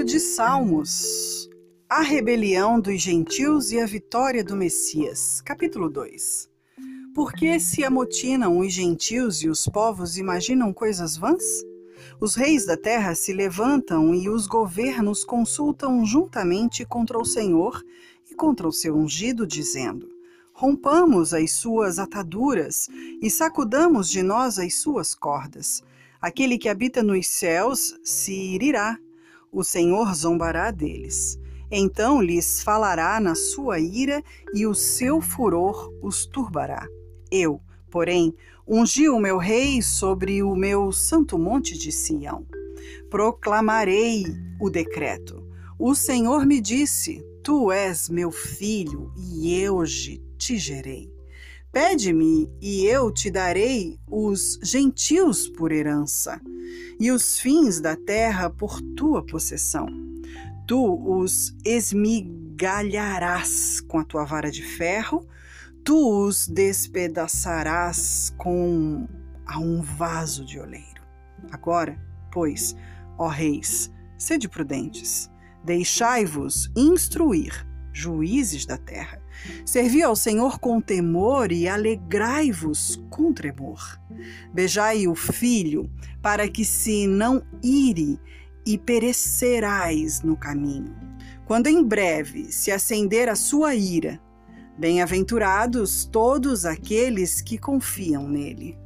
Livro de Salmos. A rebelião dos gentios e a vitória do Messias. Capítulo 2. Por que se amotinam os gentios e os povos imaginam coisas vãs? Os reis da terra se levantam e os governos consultam juntamente contra o Senhor e contra o seu ungido, dizendo: Rompamos as suas ataduras e sacudamos de nós as suas cordas. Aquele que habita nos céus se irirá o Senhor zombará deles. Então lhes falará na sua ira e o seu furor os turbará. Eu, porém, ungi o meu rei sobre o meu santo monte de Sião. Proclamarei o decreto. O Senhor me disse: Tu és meu filho, e hoje te gerei. Pede-me, e eu te darei os gentios por herança, e os fins da terra por tua possessão. Tu os esmigalharás com a tua vara de ferro, tu os despedaçarás com a um vaso de oleiro. Agora, pois, ó reis, sede prudentes, deixai-vos instruir juízes da terra. Servi ao Senhor com temor e alegrai-vos com tremor. Beijai o filho, para que se não ire e perecerás no caminho. Quando em breve se acender a sua ira, bem-aventurados todos aqueles que confiam nele.